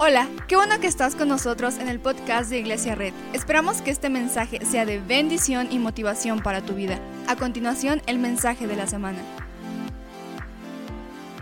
Hola, qué bueno que estás con nosotros en el podcast de Iglesia Red. Esperamos que este mensaje sea de bendición y motivación para tu vida. A continuación, el mensaje de la semana.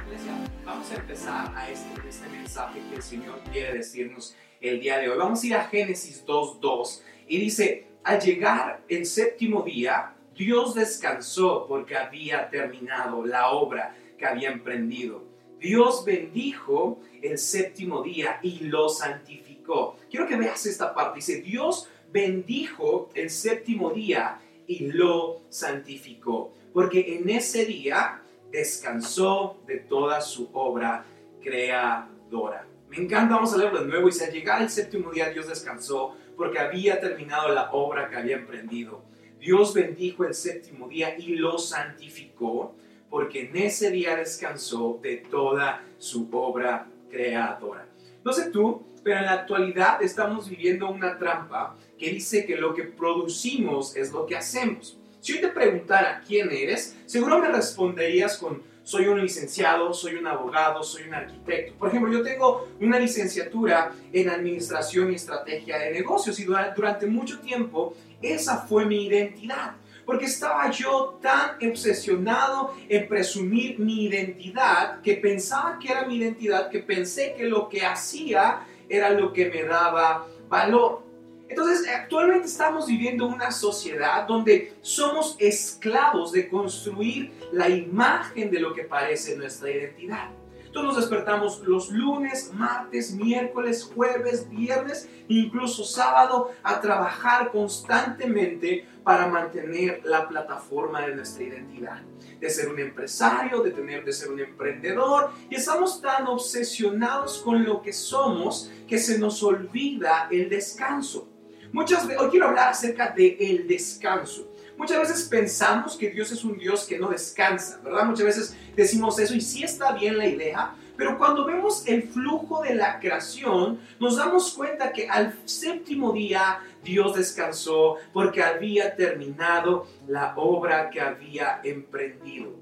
Iglesia, vamos a empezar a este, este mensaje que el Señor quiere decirnos el día de hoy. Vamos a ir a Génesis 2.2 y dice, al llegar el séptimo día, Dios descansó porque había terminado la obra que había emprendido. Dios bendijo el séptimo día y lo santificó. Quiero que veas esta parte. Dice, Dios bendijo el séptimo día y lo santificó. Porque en ese día descansó de toda su obra creadora. Me encanta, vamos a leerlo de nuevo. Y al llegar el séptimo día, Dios descansó porque había terminado la obra que había emprendido. Dios bendijo el séptimo día y lo santificó porque en ese día descansó de toda su obra creadora. No sé tú, pero en la actualidad estamos viviendo una trampa que dice que lo que producimos es lo que hacemos. Si yo te preguntara quién eres, seguro me responderías con soy un licenciado, soy un abogado, soy un arquitecto. Por ejemplo, yo tengo una licenciatura en administración y estrategia de negocios y durante mucho tiempo esa fue mi identidad porque estaba yo tan obsesionado en presumir mi identidad que pensaba que era mi identidad, que pensé que lo que hacía era lo que me daba valor. Entonces, actualmente estamos viviendo una sociedad donde somos esclavos de construir la imagen de lo que parece nuestra identidad. Todos nos despertamos los lunes, martes, miércoles, jueves, viernes, incluso sábado, a trabajar constantemente para mantener la plataforma de nuestra identidad. De ser un empresario, de tener de ser un emprendedor. Y estamos tan obsesionados con lo que somos que se nos olvida el descanso. Muchas veces, hoy quiero hablar acerca del el descanso. Muchas veces pensamos que Dios es un Dios que no descansa, ¿verdad? Muchas veces decimos eso y sí está bien la idea, pero cuando vemos el flujo de la creación, nos damos cuenta que al séptimo día Dios descansó porque había terminado la obra que había emprendido.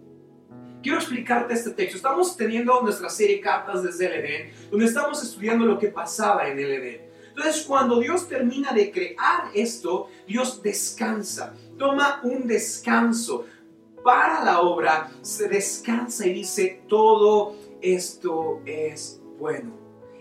Quiero explicarte este texto. Estamos teniendo nuestra serie Cartas desde el Edén, donde estamos estudiando lo que pasaba en el Edén. Entonces, cuando Dios termina de crear esto, Dios descansa toma un descanso para la obra, se descansa y dice, todo esto es bueno.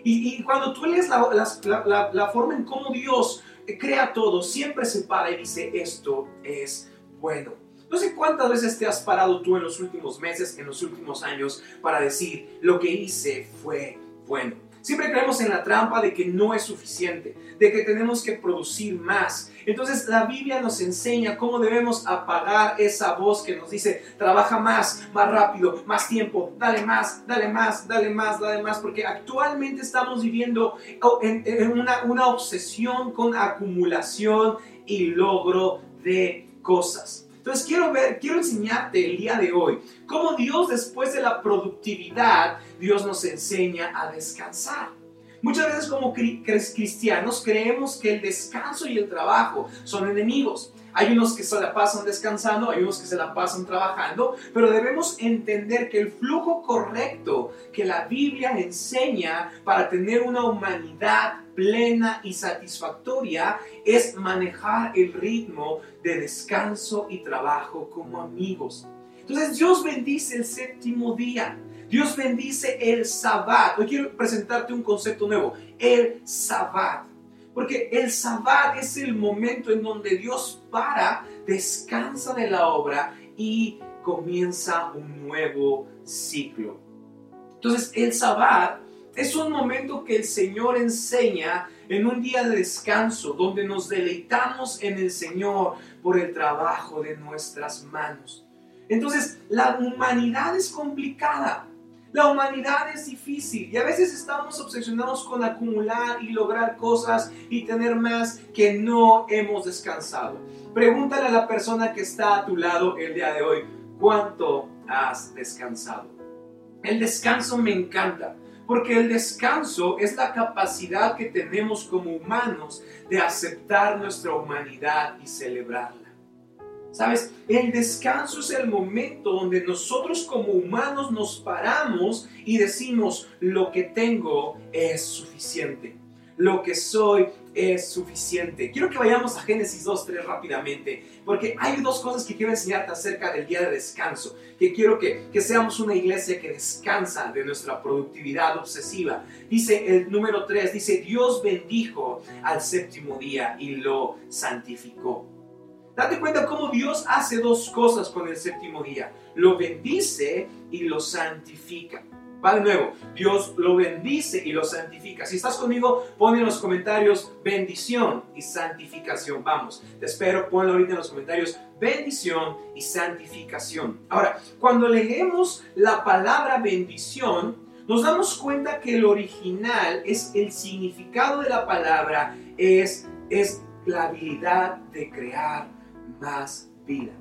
Y, cuando tú lees la, la, forma en cómo Dios crea todo, siempre se para y dice, esto es bueno. No sé cuántas veces te has parado tú en los últimos meses, en los últimos años, para decir, lo que hice fue bueno. Siempre creemos en la trampa de que no es suficiente, de que tenemos que producir más. Entonces la Biblia nos enseña cómo debemos apagar esa voz que nos dice, trabaja más, más rápido, más tiempo, dale más, dale más, dale más, dale más, porque actualmente estamos viviendo en, una, una obsesión con acumulación y logro de cosas. Entonces quiero ver, quiero enseñarte el día de hoy cómo Dios después de la productividad, Dios nos enseña a descansar. Muchas veces como cristianos creemos que el descanso y el trabajo son enemigos. Hay unos que se la pasan descansando, hay unos que se la pasan trabajando, pero debemos entender que el flujo correcto que la Biblia enseña para tener una humanidad plena y satisfactoria es manejar el ritmo de descanso y trabajo como amigos. Entonces Dios bendice el séptimo día. Dios bendice el sabbat. Hoy quiero presentarte un concepto nuevo, el sabbat. Porque el sabbat es el momento en donde Dios para, descansa de la obra y comienza un nuevo ciclo. Entonces el sabbat es un momento que el Señor enseña en un día de descanso, donde nos deleitamos en el Señor por el trabajo de nuestras manos. Entonces, la humanidad es complicada. La humanidad es difícil y a veces estamos obsesionados con acumular y lograr cosas y tener más que no hemos descansado. Pregúntale a la persona que está a tu lado el día de hoy, ¿cuánto has descansado? El descanso me encanta, porque el descanso es la capacidad que tenemos como humanos de aceptar nuestra humanidad y celebrarla. Sabes, el descanso es el momento donde nosotros como humanos nos paramos y decimos, lo que tengo es suficiente. Lo que soy es suficiente. Quiero que vayamos a Génesis 2.3 rápidamente, porque hay dos cosas que quiero enseñarte acerca del día de descanso, que quiero que, que seamos una iglesia que descansa de nuestra productividad obsesiva. Dice el número 3, dice, Dios bendijo al séptimo día y lo santificó. Date cuenta cómo Dios hace dos cosas con el séptimo día. Lo bendice y lo santifica. Va de nuevo, Dios lo bendice y lo santifica. Si estás conmigo, pon en los comentarios bendición y santificación. Vamos, te espero, ponlo ahorita en los comentarios bendición y santificación. Ahora, cuando leemos la palabra bendición, nos damos cuenta que el original es el significado de la palabra, es, es la habilidad de crear más vida.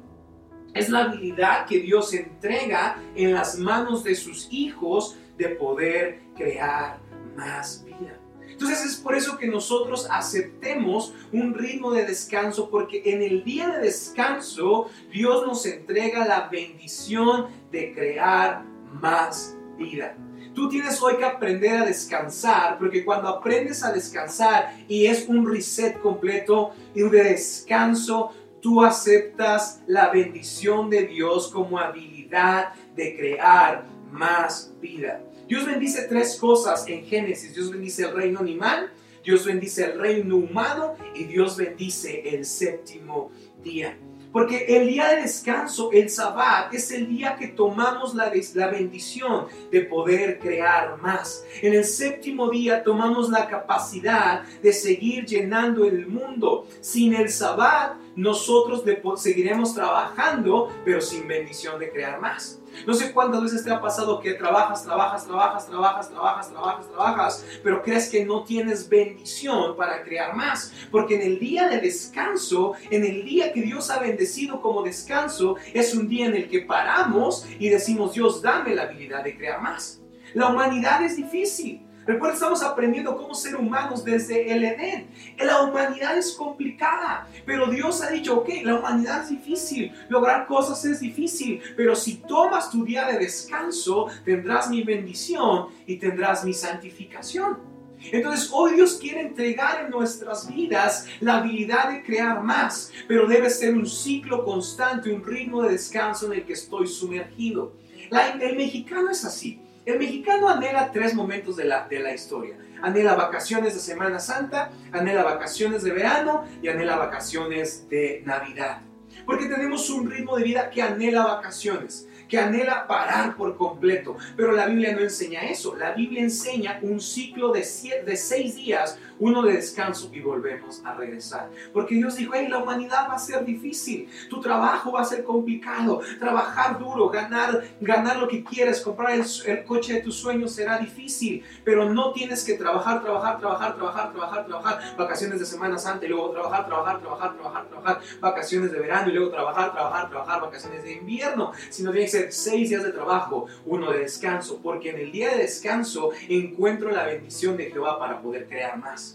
Es la habilidad que Dios entrega en las manos de sus hijos de poder crear más vida. Entonces es por eso que nosotros aceptemos un ritmo de descanso, porque en el día de descanso Dios nos entrega la bendición de crear más vida. Tú tienes hoy que aprender a descansar, porque cuando aprendes a descansar y es un reset completo y de descanso, tú aceptas la bendición de Dios como habilidad de crear más vida. Dios bendice tres cosas en Génesis. Dios bendice el reino animal, Dios bendice el reino humano y Dios bendice el séptimo día. Porque el día de descanso, el sabbat, es el día que tomamos la, la, bendición de poder crear más. En el séptimo día tomamos la capacidad de seguir llenando el mundo. Sin el sabbat, nosotros seguiremos trabajando, pero sin bendición de crear más. No sé cuántas veces te ha pasado que trabajas, trabajas, trabajas, trabajas, trabajas, trabajas, trabajas, pero crees que no tienes bendición para crear más. Porque en el día de descanso, en el día que Dios ha bendecido como descanso, es un día en el que paramos y decimos, Dios, dame la habilidad de crear más. La humanidad es difícil. Recuerda, estamos aprendiendo cómo ser humanos desde el Edén. La humanidad es complicada, pero Dios ha dicho, ok, la humanidad es difícil, lograr cosas es difícil, pero si tomas tu día de descanso, tendrás mi bendición y tendrás mi santificación. Entonces hoy Dios quiere entregar en nuestras vidas la habilidad de crear más, pero debe ser un ciclo constante, un ritmo de descanso en el que estoy sumergido. el mexicano es así. El mexicano anhela tres momentos de la, de la historia. Anhela vacaciones de Semana Santa, anhela vacaciones de verano y anhela vacaciones de Navidad. Porque tenemos un ritmo de vida que anhela vacaciones que anhela parar por completo. Pero la Biblia no enseña eso. La Biblia enseña un ciclo de, de seis días, uno de descanso y volvemos a regresar. Porque Dios dijo, hey, la humanidad va a ser difícil, tu trabajo va a ser complicado, trabajar duro, ganar, ganar lo que quieres, comprar el, coche de tus sueños será difícil, pero no tienes que trabajar, trabajar, trabajar, trabajar, trabajar, trabajar, vacaciones de Semana Santa y luego trabajar, trabajar, trabajar, trabajar, trabajar, vacaciones de verano y luego trabajar, trabajar, trabajar, vacaciones de invierno, sino tiene que ser seis días de trabajo, uno de descanso, porque en el día de descanso encuentro la bendición de Jehová para poder crear más.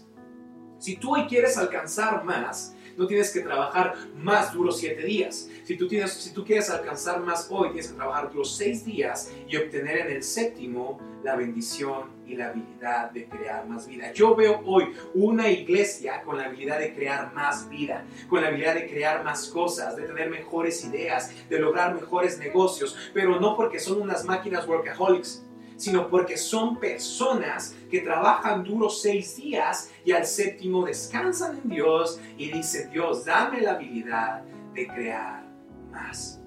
Si tú hoy quieres alcanzar más, no tienes que trabajar más duro siete días. Si tú, tienes, si tú quieres alcanzar más hoy, tienes que trabajar duro seis días y obtener en el séptimo la bendición y la habilidad de crear más vida. Yo veo hoy una iglesia con la habilidad de crear más vida, con la habilidad de crear más cosas, de tener mejores ideas, de lograr mejores negocios, pero no porque son unas máquinas workaholics sino porque son personas que trabajan duro seis días y al séptimo descansan en Dios y dicen, Dios, dame la habilidad de crear más.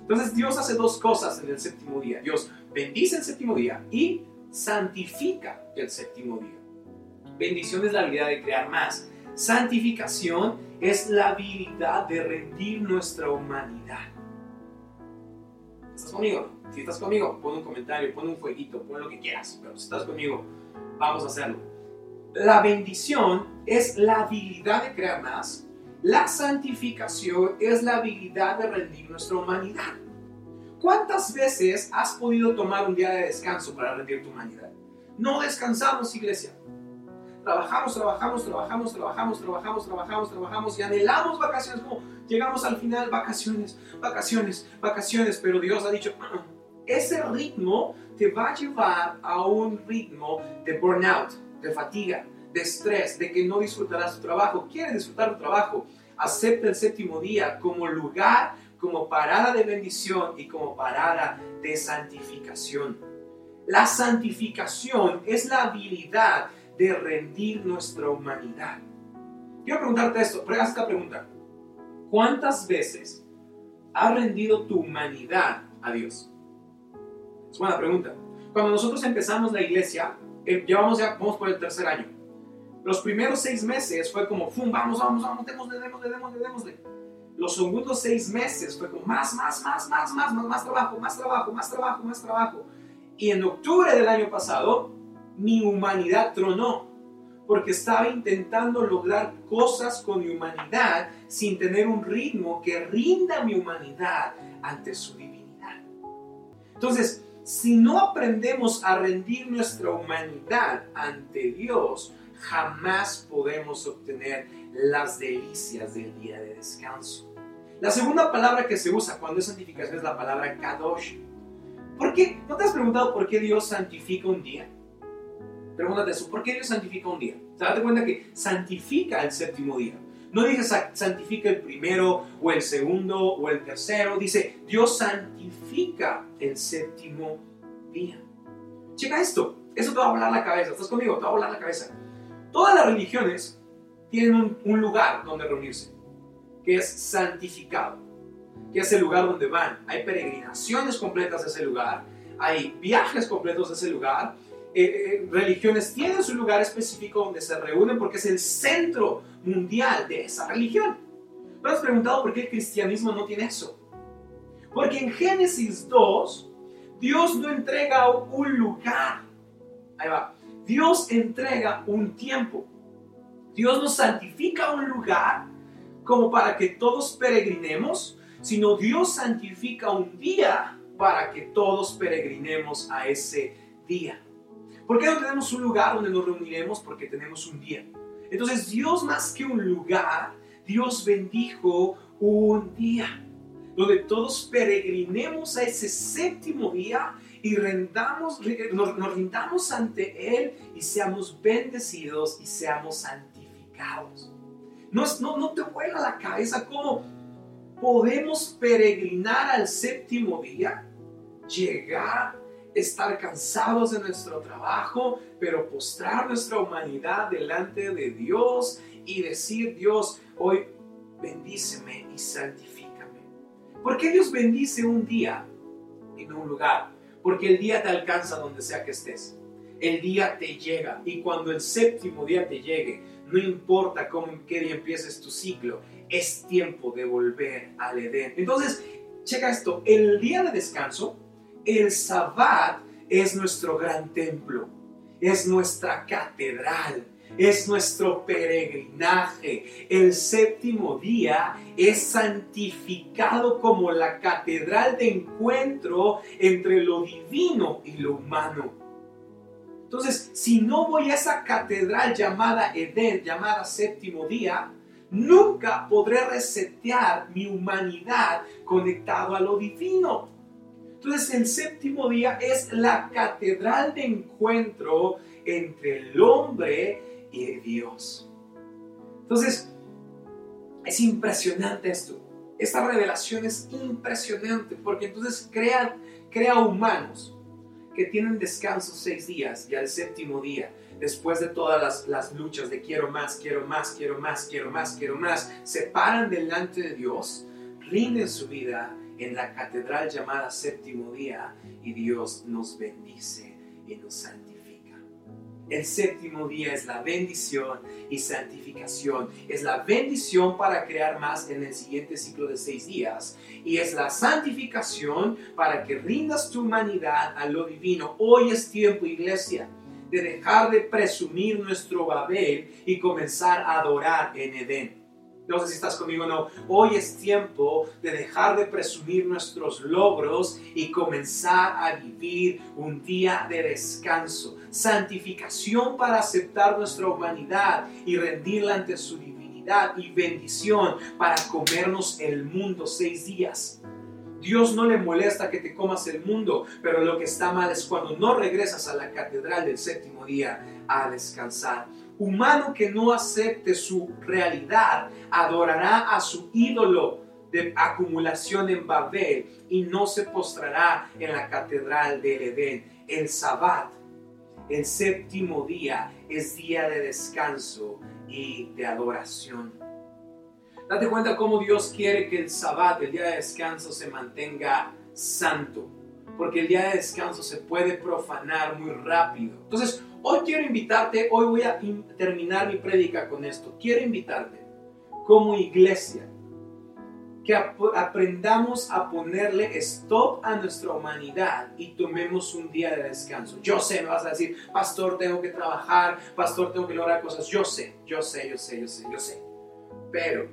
Entonces Dios hace dos cosas en el séptimo día. Dios bendice el séptimo día y santifica el séptimo día. Bendición es la habilidad de crear más. Santificación es la habilidad de rendir nuestra humanidad. ¿Estás conmigo? Si estás conmigo, pon un comentario, pon un fueguito, pon lo que quieras, pero si estás conmigo, vamos a hacerlo. La bendición es la habilidad de crear más. La santificación es la habilidad de rendir nuestra humanidad. ¿Cuántas veces has podido tomar un día de descanso para rendir tu humanidad? No descansamos, iglesia. Trabajamos, trabajamos, trabajamos, trabajamos, trabajamos, trabajamos, trabajamos y anhelamos vacaciones, como llegamos al final, vacaciones, vacaciones, vacaciones, pero Dios ha dicho, ah, ese ritmo te va a llevar a un ritmo de burnout, de fatiga, de estrés, de que no disfrutarás tu trabajo. ¿Quieres disfrutar tu trabajo? Acepta el séptimo día como lugar, como parada de bendición y como parada de santificación. La santificación es la habilidad de rendir nuestra humanidad. Quiero preguntarte esto, esta pregunta. ¿Cuántas veces ha rendido tu humanidad a Dios? Es buena pregunta. Cuando nosotros empezamos la iglesia, eh, llevamos ya, vamos por el tercer año. Los primeros seis meses fue como, ¡fum! Vamos, vamos, vamos, démosle, démosle, démosle, démosle. Los segundos seis meses fue como más, más, más, más, más, más, más trabajo, más trabajo, más trabajo, más trabajo. Y en octubre del año pasado, mi humanidad tronó, porque estaba intentando lograr cosas con mi humanidad sin tener un ritmo que rinda mi humanidad ante su divinidad. Entonces, si no aprendemos a rendir nuestra humanidad ante Dios, jamás podemos obtener las delicias del día de descanso. La segunda palabra que se usa cuando es santificación es la palabra kadosh. ¿Por qué? ¿No te has preguntado por qué Dios santifica un día? Pregúntate eso, ¿por qué Dios santifica un día? ¿Te das cuenta que santifica el séptimo día? No dice santifica el primero o el segundo o el tercero, dice Dios santifica el séptimo día. Checa esto, eso te va a volar la cabeza, ¿estás conmigo? Te va a volar la cabeza. Todas las religiones tienen un, lugar donde reunirse, que es santificado, que es el lugar donde van. Hay peregrinaciones completas de ese lugar, hay viajes completos de ese lugar. Eh, eh, religiones tienen su lugar específico donde se reúnen porque es el centro mundial de esa religión. ¿No has preguntado por qué el cristianismo no tiene eso? Porque en Génesis 2, Dios no entrega un lugar. Ahí va. Dios entrega un tiempo. Dios nos santifica un lugar como para que todos peregrinemos, sino Dios santifica un día para que todos peregrinemos a ese día. ¿Por qué no tenemos un lugar donde nos reuniremos? Porque tenemos un día. Entonces Dios más que un lugar, Dios bendijo un día, donde todos peregrinemos a ese séptimo día y rendamos, nos, rindamos ante Él y seamos bendecidos y seamos santificados. No, no, no te vuela la cabeza cómo podemos peregrinar al séptimo día, llegar, estar cansados de nuestro trabajo, pero postrar nuestra humanidad delante de Dios y decir, Dios, hoy bendíceme y santifícame. ¿Por qué Dios bendice un día en un lugar? porque el día te alcanza donde sea que estés. El día te llega y cuando el séptimo día te llegue, no importa cómo qué día empieces tu ciclo, es tiempo de volver al Edén. Entonces, checa esto, el día de descanso, el sabbat es nuestro gran templo, es nuestra catedral, es nuestro peregrinaje. El séptimo día es santificado como la catedral de encuentro entre lo divino y lo humano. Entonces, si no voy a esa catedral llamada Edén, llamada séptimo día, nunca podré resetear mi humanidad conectado a lo divino. Entonces el séptimo día es la catedral de encuentro entre el hombre y Dios. Entonces, es impresionante esto. Esta revelación es impresionante porque entonces crea, crea humanos que tienen descanso seis días y al séptimo día, después de todas las, las luchas de quiero más, quiero más, quiero más, quiero más, quiero más, se paran delante de Dios, rinden su vida en la catedral llamada séptimo día y Dios nos bendice y nos santifica. El séptimo día es la bendición y santificación. Es la bendición para crear más en el siguiente ciclo de seis días. Y es la santificación para que rindas tu humanidad a lo divino. Hoy es tiempo, iglesia, de dejar de presumir nuestro Babel y comenzar a adorar en Edén. No sé si estás conmigo o no. Hoy es tiempo de dejar de presumir nuestros logros y comenzar a vivir un día de descanso. Santificación para aceptar nuestra humanidad y rendirla ante su divinidad y bendición para comernos el mundo seis días. Dios no le molesta que te comas el mundo, pero lo que está mal es cuando no regresas a la catedral del séptimo día a descansar humano que no acepte su realidad adorará a su ídolo de acumulación en Babel y no se postrará en la catedral del Edén. El Sabbat, el séptimo día, es día de descanso y de adoración. Date cuenta cómo Dios quiere que el Sabbat, el día de descanso, se mantenga santo. Porque el día de descanso se puede profanar muy rápido. Entonces, Hoy quiero invitarte, hoy voy a terminar mi prédica con esto. Quiero invitarte como iglesia que aprendamos a ponerle stop a nuestra humanidad y tomemos un día de descanso. Yo sé, me vas a decir, pastor, tengo que trabajar, pastor, tengo que lograr cosas. Yo sé, yo sé, yo sé, yo sé, yo sé. Pero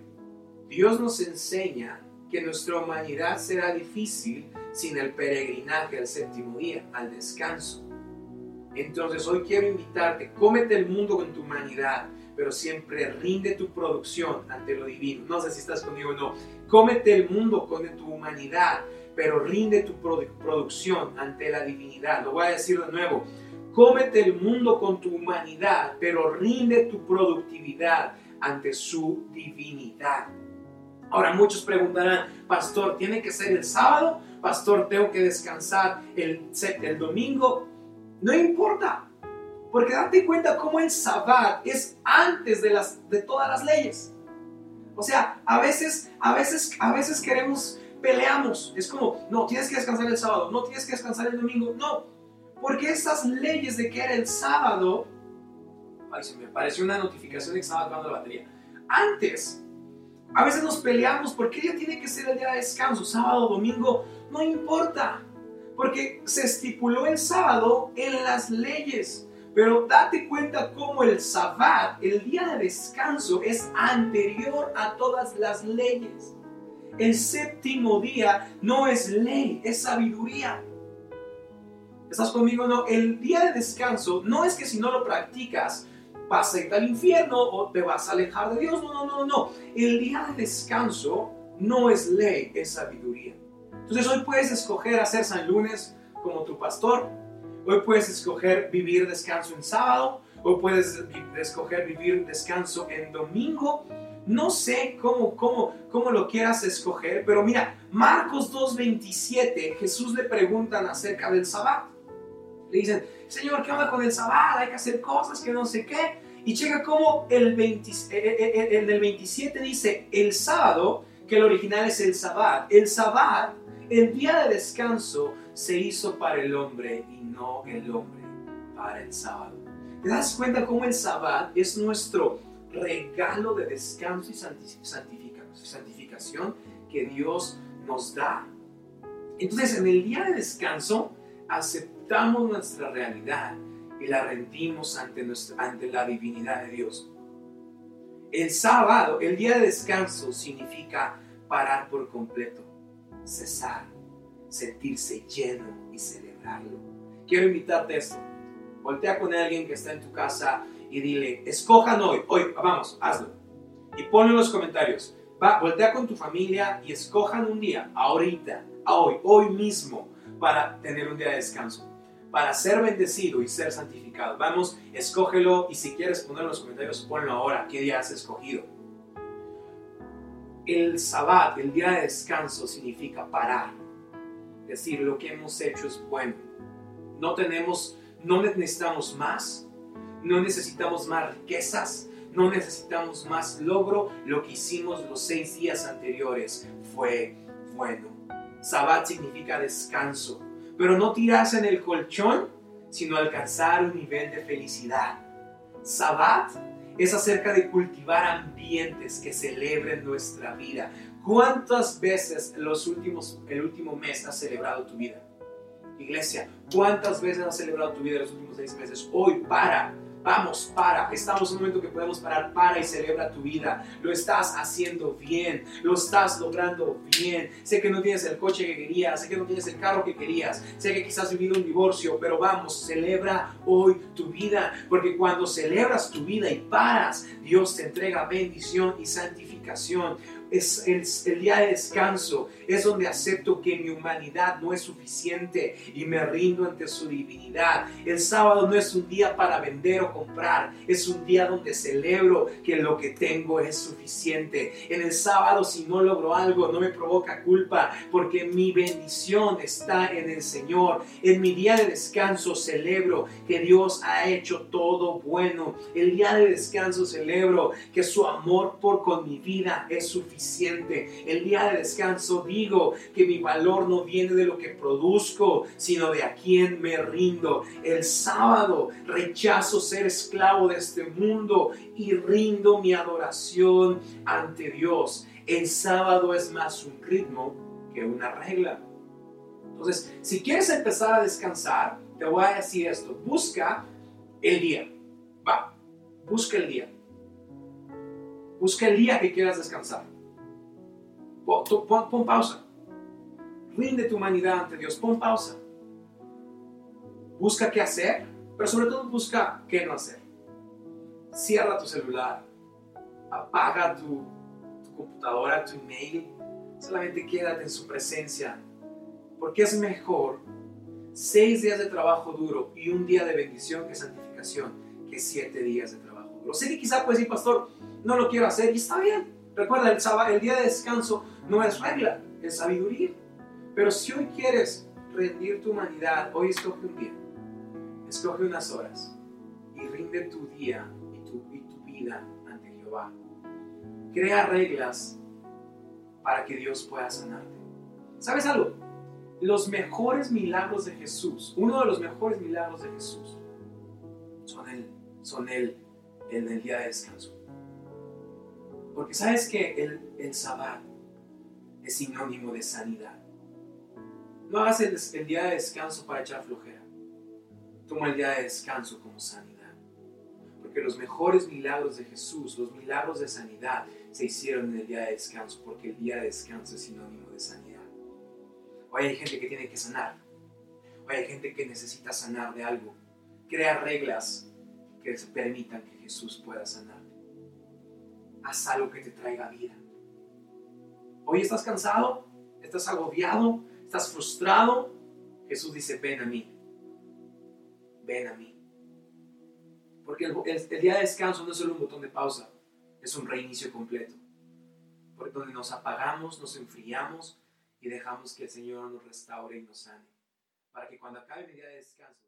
Dios nos enseña que nuestra humanidad será difícil sin el peregrinaje al séptimo día, al descanso. Entonces hoy quiero invitarte, cómete el mundo con tu humanidad, pero siempre rinde tu producción ante lo divino. No sé si estás conmigo o no. Cómete el mundo con tu humanidad, pero rinde tu producción ante la divinidad. Lo voy a decir de nuevo. Cómete el mundo con tu humanidad, pero rinde tu productividad ante su divinidad. Ahora muchos preguntarán, pastor, ¿tiene que ser el sábado? Pastor, ¿tengo que descansar el, el domingo? No importa, porque date cuenta cómo el sabbat es antes de, las, de todas las leyes. O sea, a veces, a veces, a veces queremos, peleamos. Es como, no, tienes que descansar el sábado, no tienes que descansar el domingo. No, porque esas leyes de que era el sábado, ay, se me pareció una notificación de que estaba acabando la batería. Antes, a veces nos peleamos porque ya tiene que ser el día de descanso, sábado, domingo, no importa porque se estipuló el sábado en las leyes. Pero date cuenta cómo el sabbat, el día de descanso, es anterior a todas las leyes. El séptimo día no es ley, es sabiduría. ¿Estás conmigo? No, el día de descanso no es que si no lo practicas vas a ir al infierno o te vas a alejar de Dios. No, no, no, no. El día de descanso no es ley, es sabiduría. Entonces hoy puedes escoger hacer San Lunes como tu pastor, hoy puedes escoger vivir descanso en sábado, hoy puedes escoger vivir descanso en domingo. No sé cómo, cómo, cómo lo quieras escoger, pero mira, Marcos 2.27, Jesús le preguntan acerca del sabbat. Le dicen, Señor, ¿qué onda con el sabbat? Hay que hacer cosas que no sé qué. Y checa cómo el, 20, el, el 27 dice, el sábado, que el original es el sabbat. El sabbat el día de descanso se hizo para el hombre y no el hombre para el sábado. ¿Te das cuenta cómo el sábado es nuestro regalo de descanso y santificación que Dios nos da? Entonces, en el día de descanso, aceptamos nuestra realidad y la rendimos ante, ante la divinidad de Dios. El sábado, el día de descanso, significa parar por completo cesar, sentirse lleno y celebrarlo. Quiero invitarte a esto. Voltea con alguien que está en tu casa y dile, escojan hoy, hoy, vamos, hazlo. Y ponlo en los comentarios. Va, voltea con tu familia y escojan un día, ahorita, hoy, hoy mismo, para tener un día de descanso, para ser bendecido y ser santificado. Vamos, escógelo y si quieres poner en los comentarios, ponlo ahora, qué día has escogido. El sabbat, el día de descanso, significa parar. Decir, lo que hemos hecho es bueno. No tenemos, no necesitamos más. No necesitamos más riquezas. No necesitamos más logro. Lo que hicimos los seis días anteriores fue bueno. Sabbat significa descanso. Pero no tirarse en el colchón, sino alcanzar un nivel de felicidad. Sabbat es acerca de cultivar ambientes que celebren nuestra vida. ¿Cuántas veces los últimos, el último mes has celebrado tu vida? Iglesia, ¿cuántas veces has celebrado tu vida los últimos seis meses? Hoy para, Vamos, para. Estamos en un momento que podemos parar. Para y celebra tu vida. Lo estás haciendo bien. Lo estás logrando bien. Sé que no tienes el coche que querías. Sé que no tienes el carro que querías. Sé que quizás has vivido un divorcio. Pero vamos, celebra hoy tu vida. Porque cuando celebras tu vida y paras, Dios te entrega bendición y santificación es el, día de descanso, es donde acepto que mi humanidad no es suficiente y me rindo ante su divinidad. El sábado no es un día para vender o comprar, es un día donde celebro que lo que tengo es suficiente. En el sábado si no logro algo no me provoca culpa porque mi bendición está en el Señor. En mi día de descanso celebro que Dios ha hecho todo bueno. El día de descanso celebro que su amor por con mi vida es suficiente el día de descanso digo que mi valor no viene de lo que produzco, sino de a quien me rindo. El sábado rechazo ser esclavo de este mundo y rindo mi adoración ante Dios. El sábado es más un ritmo que una regla. Entonces, si quieres empezar a descansar, te voy a decir esto. Busca el día. Va, busca el día. Busca el día que quieras descansar. Pon, pausa. Rinde tu humanidad ante Dios. Pon pausa. Busca qué hacer, pero sobre todo busca qué no hacer. Cierra tu celular. Apaga tu, tu computadora, tu email. Solamente quédate en su presencia. Porque es mejor seis días de trabajo duro y un día de bendición que santificación que siete días de trabajo duro. Sé que quizá puedes decir, pastor, no lo quiero hacer y está bien. Recuerda, el, sábado, el día de descanso no es regla, es sabiduría. Pero si hoy quieres rendir tu humanidad, hoy escoge un día, escoge unas horas y rinde tu día y tu, y tu vida ante Jehová. Crea reglas para que Dios pueda sanarte. ¿Sabes algo? Los mejores milagros de Jesús, uno de los mejores milagros de Jesús, son el, son el, en el día de descanso. Porque sabes que el, el sabbat es sinónimo de sanidad. No hagas el, día de descanso para echar flojera. Toma el día de descanso como sanidad. Porque los mejores milagros de Jesús, los milagros de sanidad, se hicieron en el día de descanso, porque el día de descanso es sinónimo de sanidad. Hoy hay gente que tiene que sanar. Hoy hay gente que necesita sanar de algo. Crea reglas que permitan que Jesús pueda sanar haz algo que te traiga vida. Hoy estás cansado, estás agobiado, estás frustrado. Jesús dice, ven a mí, ven a mí. Porque el, día de descanso no es solo un botón de pausa, es un reinicio completo. Donde nos apagamos, nos enfriamos y dejamos que el Señor nos restaure y nos sane. Para que cuando acabe el día de descanso,